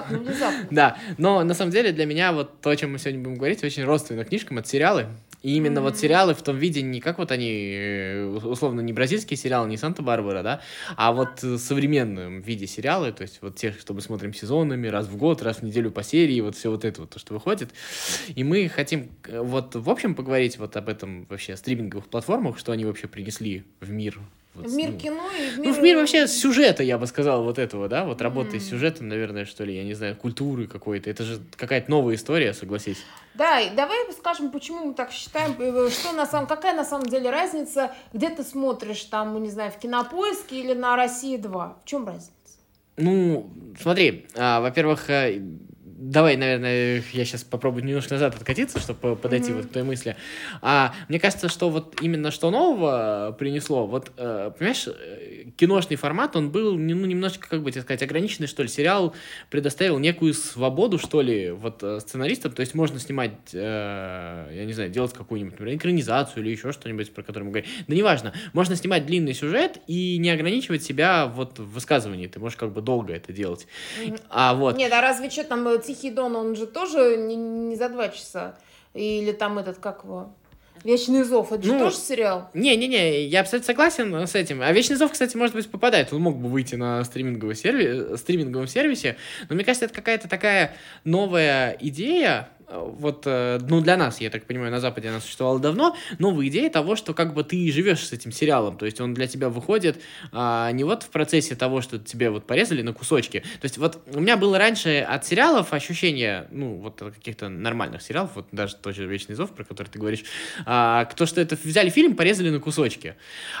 внезапно, внезапно. Да, но на самом деле для меня вот то, о чем мы сегодня будем говорить, очень родственно книжкам, это сериалы. И именно mm-hmm. вот сериалы в том виде, не как вот они, э, условно, не бразильские сериалы, не Санта-Барбара, да, а вот в современном виде сериалы, то есть вот тех, что мы смотрим сезонами, раз в год, раз в неделю по серии, вот все вот это вот, то, что выходит. И мы хотим э, вот в общем поговорить вот об этом вообще стриминговых платформах, что они вообще принесли в мир вот, в мир ну, кино и в мир... Ну, в мир вообще сюжета, я бы сказал, вот этого, да, вот работы mm. с сюжетом, наверное, что ли, я не знаю, культуры какой-то. Это же какая-то новая история, согласись. Да, и давай скажем, почему мы так считаем, э, что на самом, какая на самом деле разница, где ты смотришь, там, не знаю, в Кинопоиске или на России 2? В чем разница? Ну, смотри, а, во-первых, э, давай, наверное, я сейчас попробую немножко назад откатиться, чтобы подойти mm-hmm. вот к той мысли. А, мне кажется, что вот именно что нового принесло, вот, э, понимаешь, э, киношный формат, он был, ну, немножечко, как бы тебе сказать, ограниченный, что ли. Сериал предоставил некую свободу, что ли, вот э, сценаристам, то есть можно снимать, э, я не знаю, делать какую-нибудь, например, экранизацию или еще что-нибудь, про которое мы говорим. Да неважно, можно снимать длинный сюжет и не ограничивать себя вот в высказывании, ты можешь как бы долго это делать. Mm-hmm. А вот... Нет, а разве что там Тихий Дон, он же тоже не, не за два часа. Или там этот, как его... Вечный зов, это ну, же тоже сериал? Не-не-не, я абсолютно согласен с этим. А Вечный зов, кстати, может быть, попадает. Он мог бы выйти на стриминговом, серви... стриминговом сервисе. Но мне кажется, это какая-то такая новая идея, вот, э, ну, для нас, я так понимаю, на Западе она существовала давно, новая идея того, что как бы ты живешь с этим сериалом, то есть он для тебя выходит а, не вот в процессе того, что тебе вот порезали на кусочки, то есть вот у меня было раньше от сериалов ощущение, ну, вот каких-то нормальных сериалов, вот даже тот же «Вечный зов», про который ты говоришь, а, то, что это взяли фильм, порезали на кусочки,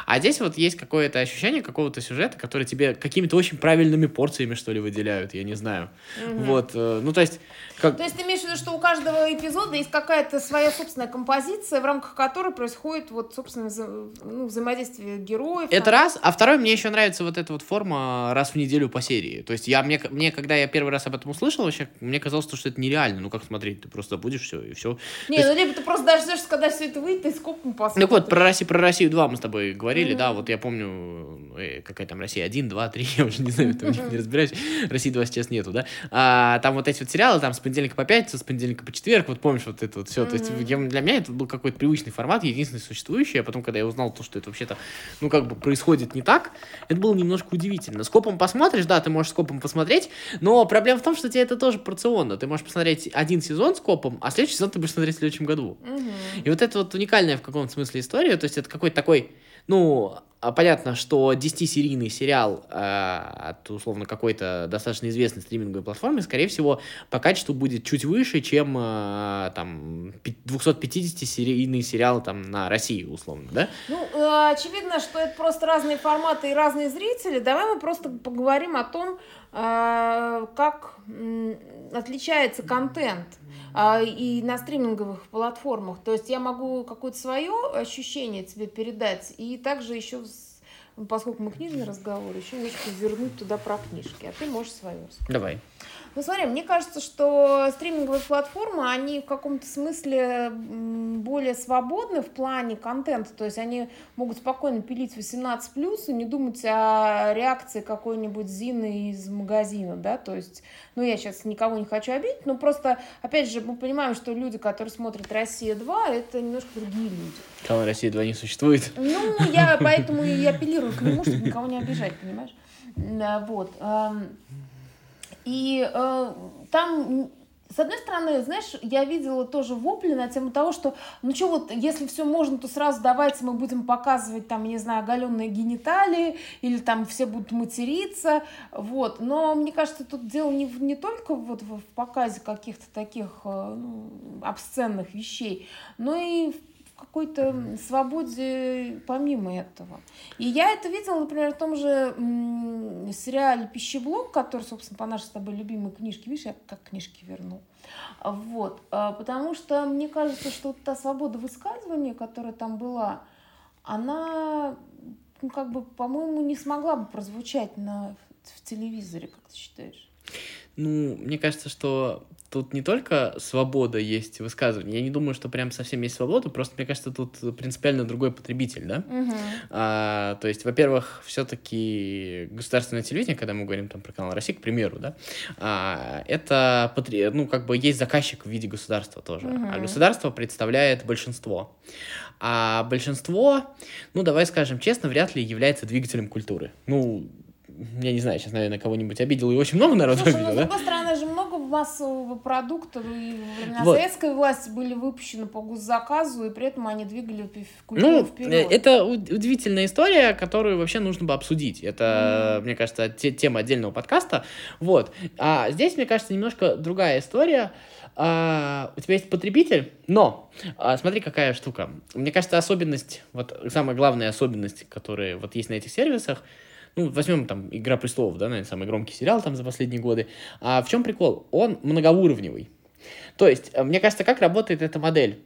а здесь вот есть какое-то ощущение какого-то сюжета, который тебе какими-то очень правильными порциями, что ли, выделяют, я не знаю, угу. вот, э, ну, то есть... Как... То есть ты имеешь в виду, что у каждого каждого эпизода есть какая-то своя собственная композиция, в рамках которой происходит вот, собственно, вза ну, взаимодействие героев. Это там. раз. А второй, мне еще нравится вот эта вот форма раз в неделю по серии. То есть я, мне, мне когда я первый раз об этом услышал, вообще, мне казалось, что это нереально. Ну, как смотреть? Ты просто будешь все, и все. Не, ну, либо ты просто дождешься, когда все это выйдет, и скопом посмотришь. Ну, вот, про Россию, про Россию 2 мы с тобой говорили, mm-hmm. да, вот я помню, э, какая там Россия 1, 2, 3, я уже не знаю, там mm-hmm. не разбираюсь. России 2 сейчас нету, да. А, там вот эти вот сериалы, там с понедельника по пятницу, с понедельника по четверг, вот помнишь, вот это вот все. Mm-hmm. То есть я, для меня это был какой-то привычный формат, единственный существующий, а потом, когда я узнал то, что это вообще-то, ну, как бы происходит не так, это было немножко удивительно. Скопом посмотришь, да, ты можешь скопом посмотреть, но проблема в том, что тебе это тоже порционно. Ты можешь посмотреть один сезон скопом, а следующий сезон ты будешь смотреть в следующем году. Mm-hmm. И вот это вот уникальная в каком-то смысле история, то есть это какой-то такой ну, понятно, что 10-серийный сериал э, от, условно, какой-то достаточно известной стриминговой платформы, скорее всего, по качеству будет чуть выше, чем, э, там, 250-серийный сериал, там, на России, условно, да? Ну, э, очевидно, что это просто разные форматы и разные зрители. Давай мы просто поговорим о том, э, как отличается контент а, и на стриминговых платформах. То есть я могу какое-то свое ощущение тебе передать, и также еще, поскольку мы книжный разговор, еще немножко вернуть туда про книжки, а ты можешь свое сказать. Давай. Ну, смотри, мне кажется, что стриминговые платформы, они в каком-то смысле более свободны в плане контента, то есть они могут спокойно пилить 18+, и не думать о реакции какой-нибудь Зины из магазина, да, то есть, ну, я сейчас никого не хочу обидеть, но просто, опять же, мы понимаем, что люди, которые смотрят «Россия-2», это немножко другие люди. Канал «Россия-2» не существует. Ну, я поэтому и апеллирую к нему, чтобы никого не обижать, понимаешь? Вот. И э, там с одной стороны, знаешь, я видела тоже вопли на тему того, что, ну что вот, если все можно, то сразу давайте мы будем показывать там, не знаю, оголенные гениталии, или там все будут материться, вот. Но мне кажется, тут дело не, не только вот в показе каких-то таких э, ну, обсценных вещей, но и в какой-то свободе помимо этого. И я это видела, например, в том же сериале «Пищеблок», который, собственно, по нашей с тобой любимой книжке, видишь, я как книжки вернул. Вот. А, потому что мне кажется, что та свобода высказывания, которая там была, она, ну, как бы, по-моему, не смогла бы прозвучать на, в телевизоре, как ты считаешь? Ну, мне кажется, что тут не только свобода есть высказывание. Я не думаю, что прям совсем есть свобода, просто мне кажется, тут принципиально другой потребитель, да? Мгм. А, то есть, во-первых, все-таки государственное телевидение, когда мы говорим там про канал Россия, к примеру, да, а, это, ну, как бы есть заказчик в виде государства тоже, а Мгм. государство представляет большинство. А большинство, ну, давай скажем честно, вряд ли является двигателем культуры. Ну, я не знаю, сейчас, наверное, кого-нибудь обидел, и очень много народу Слушай, ну, обидел, с да? другой стороны, же массового продукта, и во времена Вот. советской власти были выпущены по госзаказу, и при этом они двигали культуру Ну, вперед. э, это удивительная история, которую вообще нужно бы обсудить. Это, мне кажется, те- тема отдельного подкаста. Вот. А здесь, мне кажется, немножко другая история. А, у тебя есть потребитель, но а, смотри, какая штука. Мне кажется, особенность, вот самая главная особенность, которая вот есть на этих сервисах, ну, возьмем там «Игра престолов», да, наверное, самый громкий сериал там за последние годы. А в чем прикол? Он многоуровневый. То есть, э, мне кажется, как работает эта модель?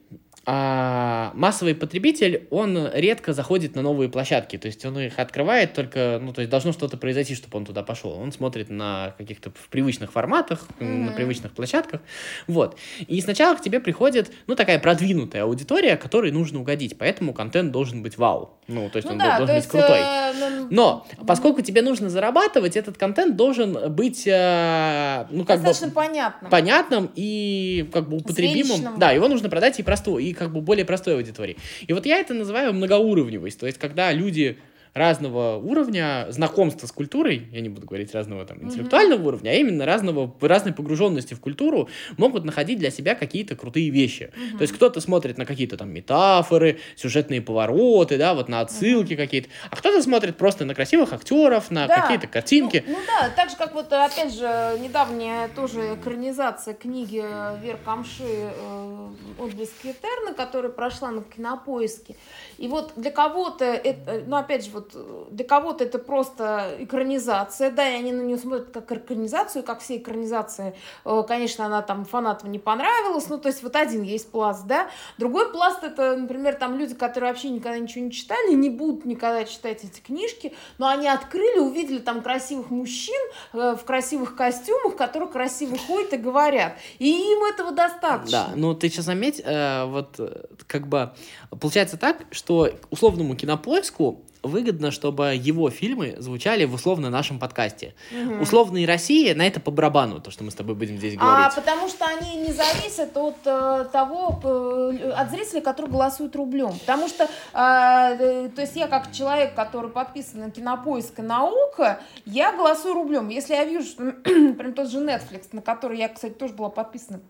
А, массовый потребитель, он редко заходит на новые площадки, то есть он их открывает только, ну, то есть должно что-то произойти, чтобы он туда пошел. Он смотрит на каких-то в привычных форматах, м, на привычных площадках, вот. И сначала к тебе приходит, ну, такая продвинутая аудитория, которой нужно угодить, поэтому контент должен быть вау, ну, то есть ну он да, должен быть есть... крутой. э, ну, Но поскольку тебе нужно зарабатывать, этот контент должен быть, э, ну, как бы достаточно понятно. понятным и как бы употребимым. Зрелищным. Да, его нужно продать и простой, и как бы более простой аудитории. И вот я это называю многоуровневость. То есть, когда люди разного уровня знакомства с культурой, я не буду говорить разного там интеллектуального уровня, а именно разного, разной погруженности в культуру, могут находить для себя какие-то крутые вещи. То есть кто-то смотрит на какие-то там метафоры, сюжетные повороты, да, вот на отсылки какие-то, а кто-то смотрит просто на красивых актеров, на Да. какие-то картинки. Ну, ну да, так же, как вот, опять же, недавняя тоже экранизация книги Вер Камши э, «Отблески Этерны», которая прошла на кинопоиске. И вот для кого-то это, ну, опять же, вот э, для кого-то это просто экранизация, да, и они на нее смотрят как экранизацию, как все экранизации, Э, конечно, она там фанатам не понравилась, ну, то есть вот один есть пласт, да, другой пласт это, например, там люди, которые вообще никогда ничего не читали, не будут никогда читать эти книжки, но они открыли, увидели там красивых мужчин э, в красивых костюмах, которые красиво ходят и говорят, и им этого достаточно. Да, ну ты сейчас заметь, э, вот как бы получается так, что условному кинопоиску выгодно, чтобы его фильмы звучали в условно нашем подкасте. Мгм. Условные России на это по барабану, то, что мы с тобой будем здесь А говорить. потому что они не зависят от э, того, э, от зрителей, которые голосуют рублем. Потому что, э, э, то есть я как человек, который подписан на Кинопоиск и на ОКО, я голосую рублем. Если я вижу, что, например, тот же Netflix, на который я, кстати, тоже была подписана,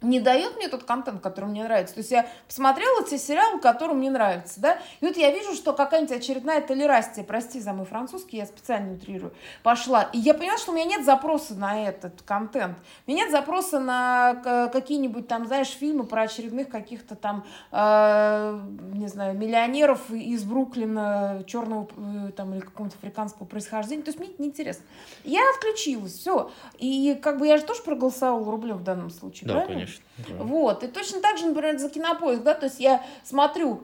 не дает мне тот контент, который мне нравится. То есть я посмотрела те сериалы, которые мне нравятся, да, и вот я вижу, что какая-нибудь очередная толерастия, прости за мой французский, я специально утрирую, пошла. И я поняла, что у меня нет запроса на этот контент. У меня нет запроса на какие-нибудь там, знаешь, фильмы про очередных каких-то там, э, не знаю, миллионеров из Бруклина, черного э, там или какого-нибудь африканского происхождения. То есть мне это неинтересно. Я отключилась, все. И как бы я же тоже проголосовала рублем в данном случае, Да, правильно? конечно. Да. Вот. И точно так же, например, за кинопоиск, да, то есть я смотрю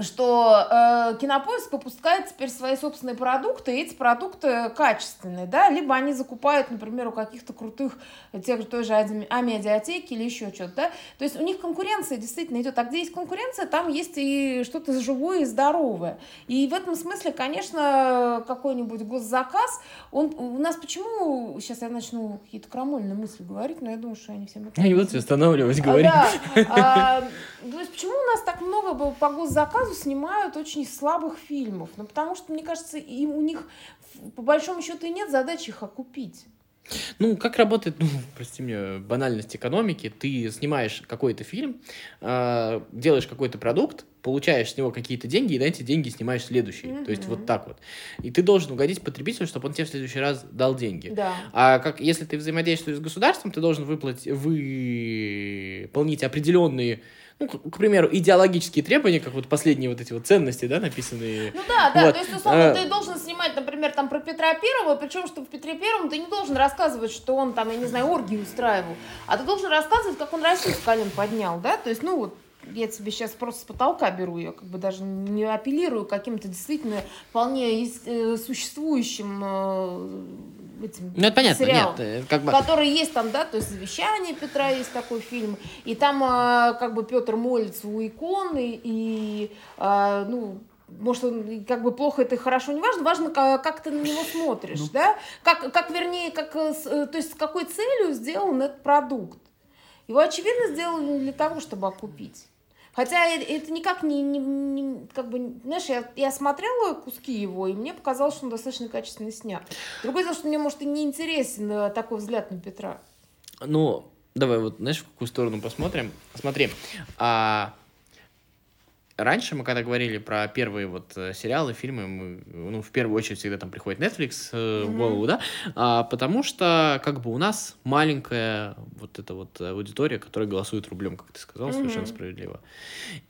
что э, кинопоиск выпускает теперь свои собственные продукты, и эти продукты качественные, да, либо они закупают, например, у каких-то крутых, э, тех же той же Амедиатеки или еще что-то, да, то есть у них конкуренция действительно идет, а где есть конкуренция, там есть и что-то живое и здоровое, и в этом смысле, конечно, какой-нибудь госзаказ, он у нас почему, сейчас я начну какие-то крамольные мысли говорить, но я думаю, что они всем Я не буду останавливать, а, говори. Да. А, то есть почему у нас так много по- по госзаказу снимают очень слабых фильмов? Ну, потому что, мне кажется, и у них по большому счету и нет задачи их окупить. Ну, как работает, ну, прости меня, банальность экономики. Ты снимаешь какой-то фильм, э, делаешь какой-то продукт, получаешь с него какие-то деньги, и на эти деньги снимаешь следующий. То есть вот так вот. И ты должен угодить потребителю, чтобы он тебе в следующий раз дал деньги. Да. А как если ты взаимодействуешь с государством, ты должен выплатить, выполнить определенные, ну, к, к примеру, идеологические требования, как вот последние вот эти вот ценности, да, написанные. Ну да, да, Вот, то есть, условно, а- ты должен снимать, например, там про Петра Первого, причем, что в Петре Первом ты не должен рассказывать, что он там, я не знаю, оргии устраивал, а ты должен рассказывать, как он Россию с колен поднял, да, то есть, ну вот, я тебе сейчас просто с потолка беру, я как бы даже не апеллирую каким-то действительно вполне э, существующим э, этим Ну, это понятно, сериалом, нет, э, как бы... который есть там, да, то есть «Завещание Петра» есть такой фильм, и там а, как бы Петр молится у иконы, и, а, ну, может, он как бы плохо это и хорошо, не важно, важно, как, как ты на него смотришь, Ну. да, как, как, вернее, как, э, с- э, то есть с какой целью сделан этот продукт. Его, очевидно, сделали не для того, чтобы окупить. Хотя это никак не, не- не- как бы, знаешь, я, я смотрела куски его, и мне показалось, что он достаточно качественно снят. Другое дело, что мне, может, и не интересен э, такой взгляд на Петра. Ну, давай вот, знаешь, в какую сторону посмотрим. Смотри, а, раньше мы когда говорили про первые вот э, сериалы, фильмы, мы, ну, в первую очередь всегда там приходит Netflix э, в Мгм. голову, да, А, потому что как бы у нас маленькая вот эта вот аудитория, которая голосует рублем, как ты сказал, совершенно Мгм. справедливо.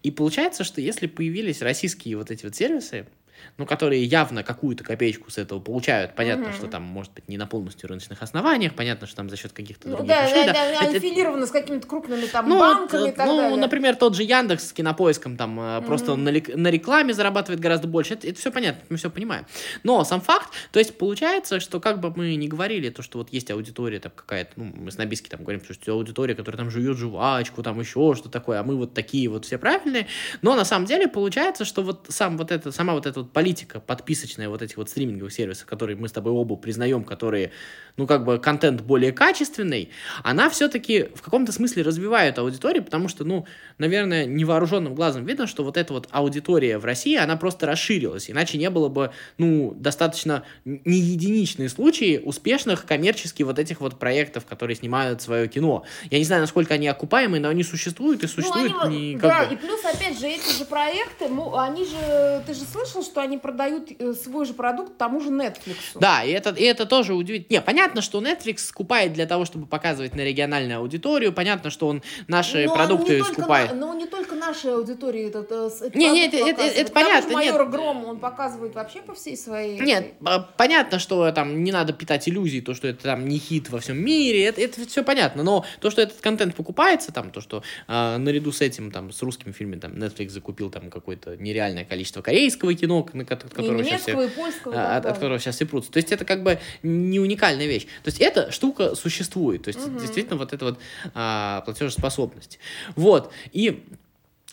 И получается, что если появились российские вот эти вот сервисы, ну, которые явно какую-то копеечку с этого получают. Понятно, Мгм. что там, может быть, не на полностью рыночных основаниях, понятно, что там за счет каких-то Ну, других да, вещей, да, да. да, Это- аффилировано с какими-то крупными там ну, банками вот, и так ну, далее. например, тот же Яндекс с кинопоиском там э, просто на, на рекламе зарабатывает гораздо больше. Это, все понятно, мы все понимаем. Но сам факт, то есть получается, что как бы мы ни говорили, то, что вот есть аудитория там какая-то, ну, мы с Набиски там говорим, что аудитория, которая там жует жвачку, там еще что такое, а мы вот такие вот все правильные. Но на самом деле получается, что вот сам вот это, сама вот эта вот политика подписочная вот этих вот стриминговых сервисов, которые мы с тобой оба признаем, которые, ну, как бы контент более качественный, она все-таки в каком-то смысле развивает аудиторию, потому что, ну, наверное, невооруженным глазом видно, что вот эта вот аудитория в России, она просто расширилась, иначе не было бы, ну, достаточно не единичные случаи успешных коммерчески вот этих вот проектов, которые снимают свое кино. Я не знаю, насколько они окупаемые, но они существуют и существуют ну, они, не да, бы... и плюс, опять же, эти же проекты, ну, они же, ты же слышал, что они продают э, свой же продукт тому же Netflix. Да, и это, и это тоже удивительно. Не, понятно, что Netflix скупает для того, чтобы показывать на региональную аудиторию. Понятно, что он наши Но продукты только скупает. на- но не только нашей аудитории этот, э, Не, не, это- это- это понятно, майора нет. Грома он показывает вообще по всей своей... Нет, а, понятно, что там не надо питать иллюзий, то, что это там не хит во всем мире, это, это все понятно, но то, что этот контент покупается, там, то, что а, наряду с этим, там, с русскими фильмами, там, Netflix закупил там какое-то нереальное количество корейского кино, от и которого сейчас все и польского. а, от, от которого сейчас все прутся. То есть это как бы не уникальная вещь. То есть эта штука существует. То есть Мгм. действительно вот эта вот а, платежеспособность. Вот. И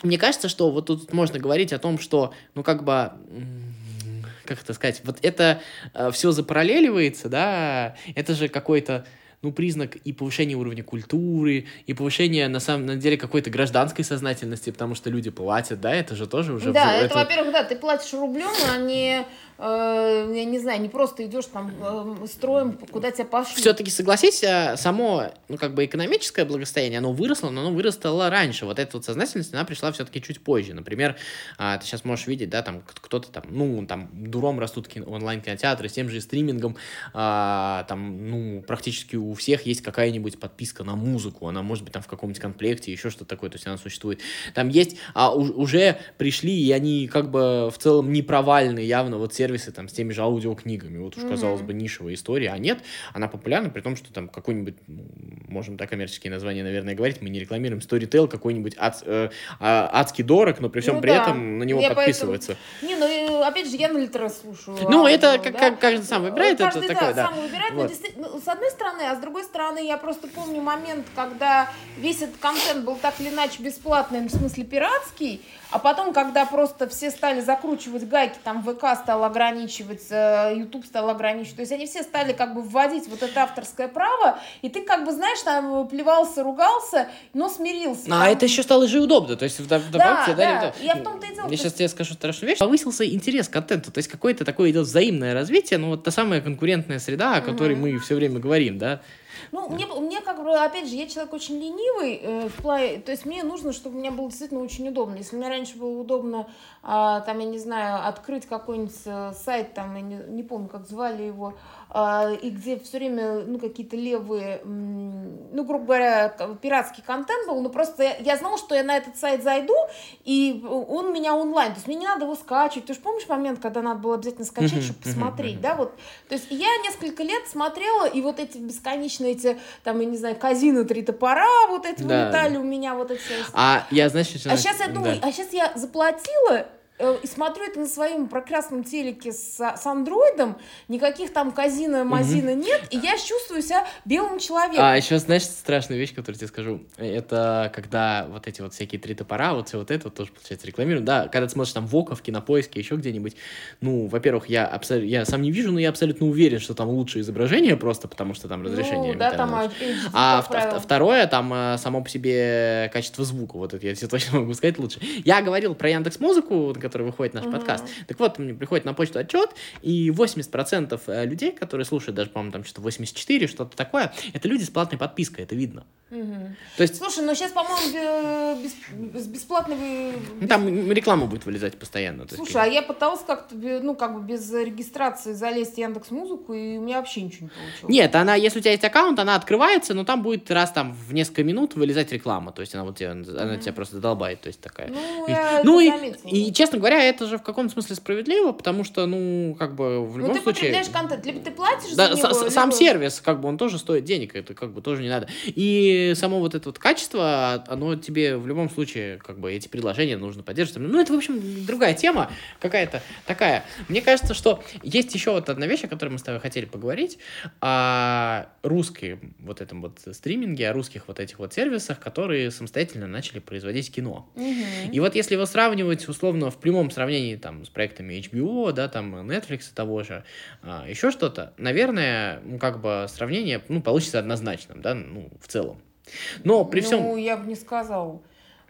мне кажется, что вот тут можно говорить о том, что, ну, как бы, как это сказать, вот это все запараллеливается, да, это же какой-то ну, признак и повышения уровня культуры, и повышения, на самом деле, какой-то гражданской сознательности, потому что люди платят, да, это же тоже уже... Да, в- это, во-первых, да, ты платишь рублем, а не, э, я не знаю, не просто идешь там э, строим, куда тебя пошлют. все-таки согласись, а, само, ну, как бы экономическое благосостояние, оно выросло, но оно выросло раньше. Вот эта вот сознательность, она пришла все-таки чуть позже. Например, а, ты сейчас можешь видеть, да, там кто-то там, ну, там, дуром растут кино- онлайн-кинотеатры с тем же стримингом, а, там, ну, практически у всех есть какая-нибудь подписка на музыку, она может быть там в каком-нибудь комплекте, еще что-то такое, то есть она существует. Там есть, а уже пришли, и они как бы в целом не провальные явно вот сервисы там с теми же аудиокнигами. Вот уж, казалось бы, нишевая история, а нет, она популярна, при том, что там какой-нибудь, ну, можем так коммерческие названия, наверное, говорить, мы не рекламируем, Storytel какой-нибудь ад- э, а, адский дорог, но при всем Ну при да. этом на него Я подписывается. Не, ну, опять же, я на литера слушаю. Ну, аудио, это как- да. как каждый сам выбирает, это Каждый, такое, да. сам выбирает, но Вот. действительно, ну, с одной стороны, а с другой стороны, я просто помню момент, когда весь этот контент был так или иначе бесплатный, ну, в смысле пиратский, а потом, когда просто все стали закручивать гайки, там ВК стал ограничивать, э, YouTube стал ограничивать, то есть они все стали как бы вводить вот это авторское право, и ты как бы, знаешь, там плевался, ругался, но смирился. А Там- это еще стало же удобно. То есть, в, да, да, да. это- Я в том-то и дело, Я то сейчас тебе скажу страшную вещь. Повысился интерес к контенту. То есть, какое-то такое идет взаимное развитие, ну, вот та самая конкурентная среда, о которой Мгм. мы все время говорим, да. Ну, мне, мне как бы, опять же, я человек очень ленивый, э, в плане, то есть мне нужно, чтобы мне было действительно очень удобно. Если мне раньше было удобно, а, там, я не знаю, открыть какой-нибудь э, сайт, там, я не, не помню, как звали его, а, и где все время, ну, какие-то левые, ну, грубо говоря, пиратский контент был, но просто я, я знала, что я на этот сайт зайду, и он меня онлайн, то есть мне не надо его скачивать. Ты же помнишь момент, когда надо было обязательно скачать, чтобы посмотреть, да, вот. То есть я несколько лет смотрела, и вот эти бесконечные эти, там, я не знаю, казино, три топора, вот эти Да. вылетали у меня, вот эти... А я, знаешь, что А сейчас я думаю, да. а сейчас я заплатила, и смотрю это на своем прекрасном телеке с, с андроидом, никаких там казина, мазина угу. нет, и я чувствую себя белым человеком. А еще, знаешь, страшная вещь, которую тебе скажу, это когда вот эти вот всякие три топора, вот все вот это вот тоже, получается, рекламируют, да, когда ты смотришь там в Око, в Кинопоиске, еще где-нибудь, ну, во-первых, я, абсолютно, я сам не вижу, но я абсолютно уверен, что там лучшее изображение просто, потому что там разрешение. Ну, да, там HD, А второе, там э, само по себе качество звука, вот это я тебе точно могу сказать лучше. Я говорил про Яндекс Музыку, который выходит наш uh-huh. подкаст. Так вот, мне приходит на почту отчет, и 80% э, людей, которые слушают, даже, по-моему, там что-то 84, что-то такое, это люди с платной подпиской, это видно. Угу. То есть... Слушай, ну сейчас, по-моему, без, бесплатно вы... Ну, там реклама будет вылезать постоянно. Слушай, есть... а я пыталась как-то, ну, как бы без регистрации залезть в Яндекс Музыку, и у меня вообще ничего не получилось. Нет, она, если у тебя есть аккаунт, она открывается, но там будет раз там в несколько минут вылезать реклама. То есть она вот тебя, mm она тебя просто долбает, то есть такая. Ну, я ну и, и, честно говоря, это же в каком-то смысле справедливо, потому что, ну, как бы в любом ну, ты случае... потребляешь контент, либо ты платишь да, за него, Сам сервис, как бы, он тоже стоит денег, это как бы тоже не надо. И само вот это вот качество, оно тебе в любом случае, как бы, эти предложения нужно поддерживать. Ну, это, в общем, другая тема какая-то такая. Мне кажется, что есть еще вот одна вещь, о которой мы с тобой хотели поговорить, о русской вот этом вот стриминге, о русских вот этих вот сервисах, которые самостоятельно начали производить кино. Mm-hmm. И вот если его сравнивать, условно, в прямом сравнении там с проектами HBO, да, там Netflix того же, а, еще что-то, наверное, ну, как бы сравнение, ну, получится однозначным, да, ну, в целом. Но при всем... Ну, я бы не сказал.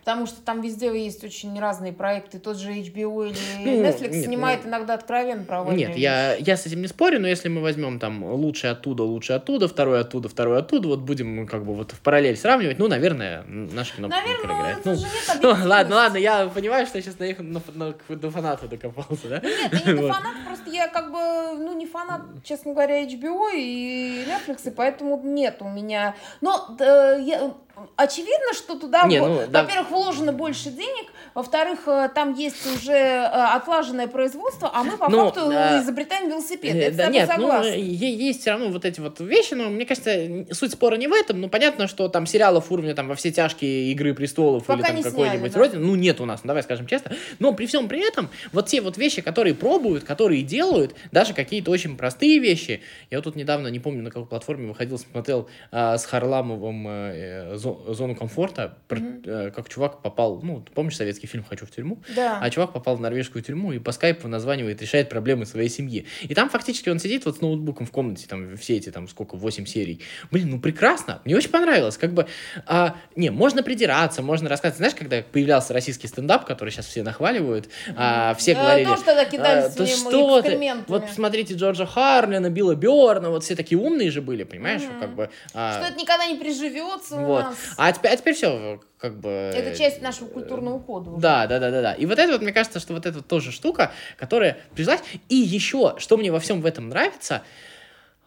Потому что там везде есть очень разные проекты. Тот же HBO или ну, Netflix нет, снимает ну, иногда откровенно про Нет, я, я с этим не спорю, но если мы возьмем там лучше оттуда, лучше оттуда, второй оттуда, второй оттуда, вот будем как бы вот в параллель сравнивать, ну, наверное, наш кино Наверное, проиграет. Ну, ну, ну, ладно, ладно, я понимаю, что я сейчас на, на, на, до фаната докопался, да? Нет, я не вот. фанат, просто я как бы, ну, не фанат, честно говоря, HBO и Netflix, и поэтому нет у меня... Но э, я, очевидно, что туда, Не, ну, во-первых, да. вложено больше денег, во-вторых, э, там есть уже э, отлаженное производство, а мы по ну, факту а... изобретаем велосипед. Я да, нет, ну, есть все равно вот эти вот вещи, но мне кажется, суть спора не в этом, ну, понятно, что там сериалов уровня там во все тяжкие Игры престолов Пока или там какой-нибудь да. родин, ну, нет у нас, ну, давай скажем честно, но при всем при этом вот те вот вещи, которые пробуют, которые делают, даже какие-то очень простые вещи, я вот тут недавно, не помню, на какой платформе выходил, смотрел а, с Харламовым а, зону комфорта, mm-hmm. как чувак попал, ну, помнишь советский фильм «Хочу в тюрьму»? Да. А чувак попал в норвежскую тюрьму и по скайпу названивает, решает проблемы своей семьи. И там фактически он сидит вот с ноутбуком в комнате, там все эти, там, сколько, 8 серий. Блин, ну прекрасно, мне очень понравилось. Как бы, а, не, можно придираться, можно рассказывать. Знаешь, когда появлялся российский стендап, который сейчас все нахваливают, а, все да, говорили... Тоже тогда кидались а, то что ты? Вот посмотрите Джорджа Харлина, Билла Берна, вот все такие умные же были, понимаешь? Mm-hmm. Как бы, а... Что это никогда не приживется вот. Нас. А теперь, а теперь все, как бы... Это часть нашего культурного кода. Уже. Да, да, да, да, да. И вот это вот, мне кажется, что вот это вот тоже штука, которая прижилась. И еще, что мне во всем в этом нравится,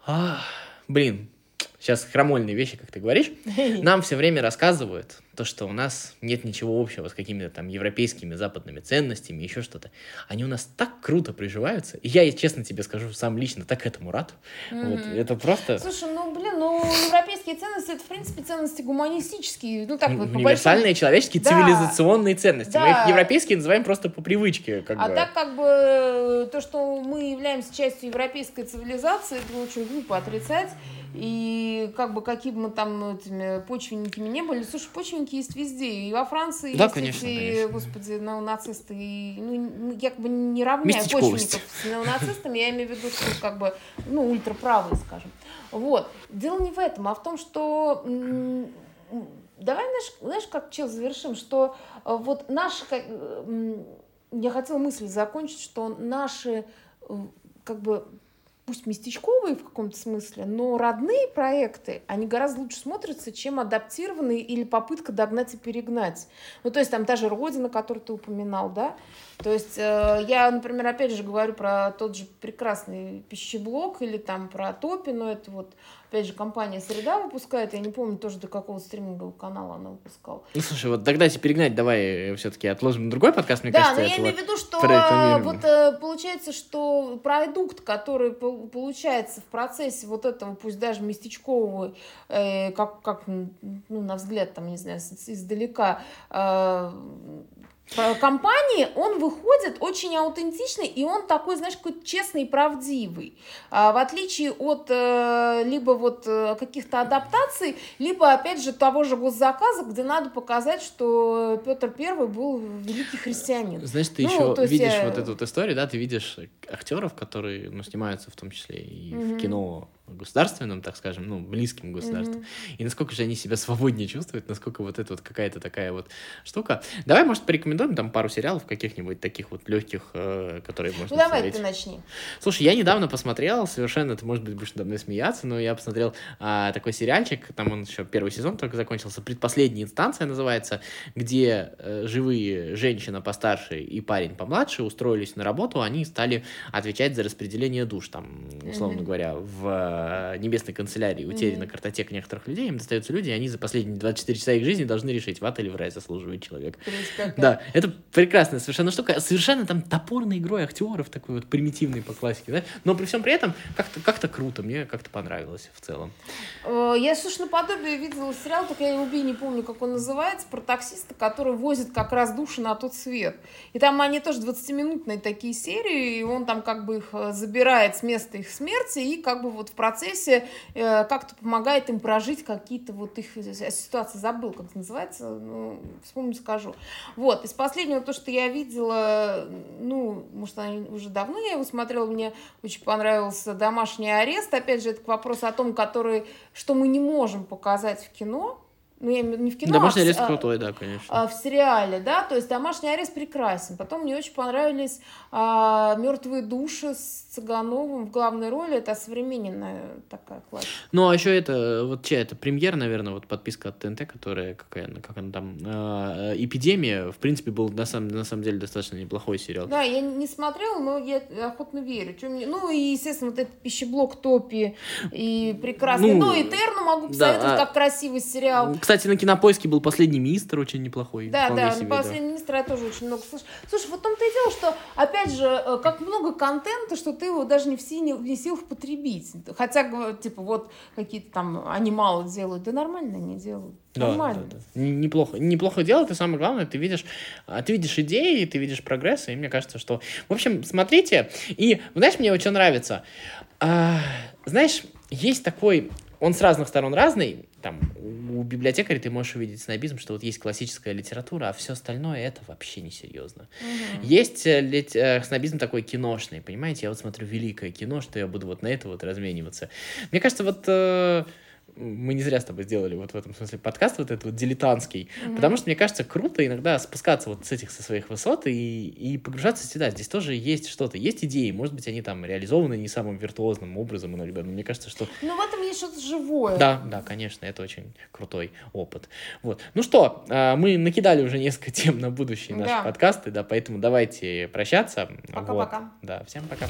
а, блин, сейчас хромольные вещи, как ты говоришь, нам все время рассказывают, то, что у нас нет ничего общего с какими-то там европейскими западными ценностями, еще что-то. Они у нас так круто приживаются. И я, честно тебе скажу, сам лично так этому рад. Mm-hmm. Вот, это просто... Слушай, ну, блин, ну, европейские ценности, это, в принципе, ценности гуманистические. Ну, так вот, Универсальные, большому... человеческие, да. цивилизационные ценности. Да. Мы их европейские называем просто по привычке. Как а бы. так, как бы, то, что мы являемся частью европейской цивилизации, это очень глупо отрицать. И как бы какие бы мы там этими почвенниками не были, слушай, почвенники есть везде. И во Франции да, есть конечно, эти, конечно. господи, неонацисты. И, ну, я как бы не равняю почвенников с неонацистами, я имею в виду, что как бы, ну, ультраправые, скажем. Вот. Дело не в этом, а в том, что давай, знаешь, знаешь как чел завершим, что э, вот наши, я хотела мысль закончить, что наши э, как бы пусть местечковые в каком-то смысле, но родные проекты, они гораздо лучше смотрятся, чем адаптированные или попытка догнать и перегнать. Ну, то есть там та же «Родина», которую ты упоминал, да, то есть э, я, например, опять же говорю про тот же прекрасный пищеблок или там про Топи, но это вот, опять же, компания «Среда» выпускает, я не помню тоже до какого стримингового канала она выпускала. Ну, слушай, вот тогда тебе перегнать, давай все-таки отложим другой подкаст, мне да, кажется. Да, но я имею в виду, что э, вот э, получается, что продукт, который получается в процессе вот этого, пусть даже местечкового, как, как ну, на взгляд, там, не знаю, издалека, компании, он выходит очень аутентичный, и он такой, знаешь, какой-то честный и правдивый. А, в отличие от э, либо вот э, каких-то адаптаций, либо, опять же, того же госзаказа, где надо показать, что Петр Первый был великий христианин. Знаешь, ты ну, еще видишь я... вот эту вот историю, да, ты видишь актеров, которые, ну, снимаются в том числе и mm-hmm. в кино государственным, так скажем, ну, близким государству. Mm-hmm. И насколько же они себя свободнее чувствуют, насколько вот это вот какая-то такая вот штука. Давай, может, порекомендуем там пару сериалов каких-нибудь таких вот легких, э, которые можно Ну, давай ты начни. Слушай, я недавно посмотрел, совершенно, ты, может быть, будешь надо мной смеяться, но я посмотрел а, такой сериальчик, там он еще первый сезон только закончился, «Предпоследняя инстанция» называется, где э, живые женщина постарше и парень помладше устроились на работу, они стали отвечать за распределение душ, там, условно mm-hmm. говоря, в Э, небесной канцелярии утеряна mm-hmm. картотека некоторых людей, им достаются люди, и они за последние 24 часа их жизни должны решить, в ад или в рай заслуживает человек. Да, это прекрасная совершенно штука, совершенно там топорной игрой актеров, такой вот примитивный по классике, да, но при всем при этом как-то как круто, мне как-то понравилось в целом. Э, я, слушай, наподобие видела сериал, только я убей, не помню, как он называется, про таксиста, который возит как раз души на тот свет. И там они тоже 20-минутные такие серии, и он там как бы их э, забирает с места их смерти, и как бы вот в процессе э, как-то помогает им прожить какие-то вот их э, ситуации. Забыл, как это называется, ну, вспомню, скажу. Вот, из последнего, то, что я видела, ну, может, уже давно я его смотрела, мне очень понравился «Домашний арест». Опять же, это к вопросу о том, который, что мы не можем показать в кино, ну, я не в кино, Домашний а арест а, крутой, да, конечно. А, в сериале, да, то есть домашний арест прекрасен. Потом мне очень понравились а, мертвые души с Цыгановым в главной роли. Это современная такая классика. Ну, а еще это, вот чья это, премьер, наверное, вот подписка от ТНТ, которая, какая, как она там, а, Эпидемия, в принципе, был на самом, на самом деле достаточно неплохой сериал. Да, я не смотрела, но я охотно верю. Чем. Ну, и, естественно, вот этот пищеблок Топи и прекрасный. Ну, ну и Терну могу посоветовать, да, а... как красивый сериал. Кстати, на Кинопоиске был «Последний министр» очень неплохой. Да, да, себе, «Последний да. министр» я тоже очень много слышу. Слушай, вот том-то и дело, что, опять же, э, как много контента, что ты его даже не в, силе, не в силах потребить. Хотя, типа, вот какие-то там анималы делают, да нормально они делают. Да, Нормально. Да, да. Неплохо. Неплохо делают, и самое главное, ты видишь, а, ты видишь идеи, ты видишь прогресс, и мне кажется, что... В общем, смотрите, и, знаешь, мне очень нравится, а, знаешь, есть такой он с разных сторон разный. Там у библиотекаря ты можешь увидеть снобизм, что вот есть классическая литература, а все остальное это вообще не серьезно. Угу. Есть э, лит, э, снобизм такой киношный, понимаете? Я вот смотрю великое кино, что я буду вот на это вот размениваться. Мне кажется, вот э, мы не зря с тобой сделали вот в этом смысле подкаст вот этот вот дилетантский, mm-hmm. потому что мне кажется круто иногда спускаться вот с этих со своих высот и, и погружаться сюда. Здесь тоже есть что-то, есть идеи, может быть они там реализованы не самым виртуозным образом иногда, но мне кажется, что... Ну в этом есть что-то живое. Да, да, конечно, это очень крутой опыт. Вот. Ну что, а, мы накидали уже несколько тем на будущие наши да. подкасты, да, поэтому давайте прощаться. Пока-пока. Вот. Да, всем пока.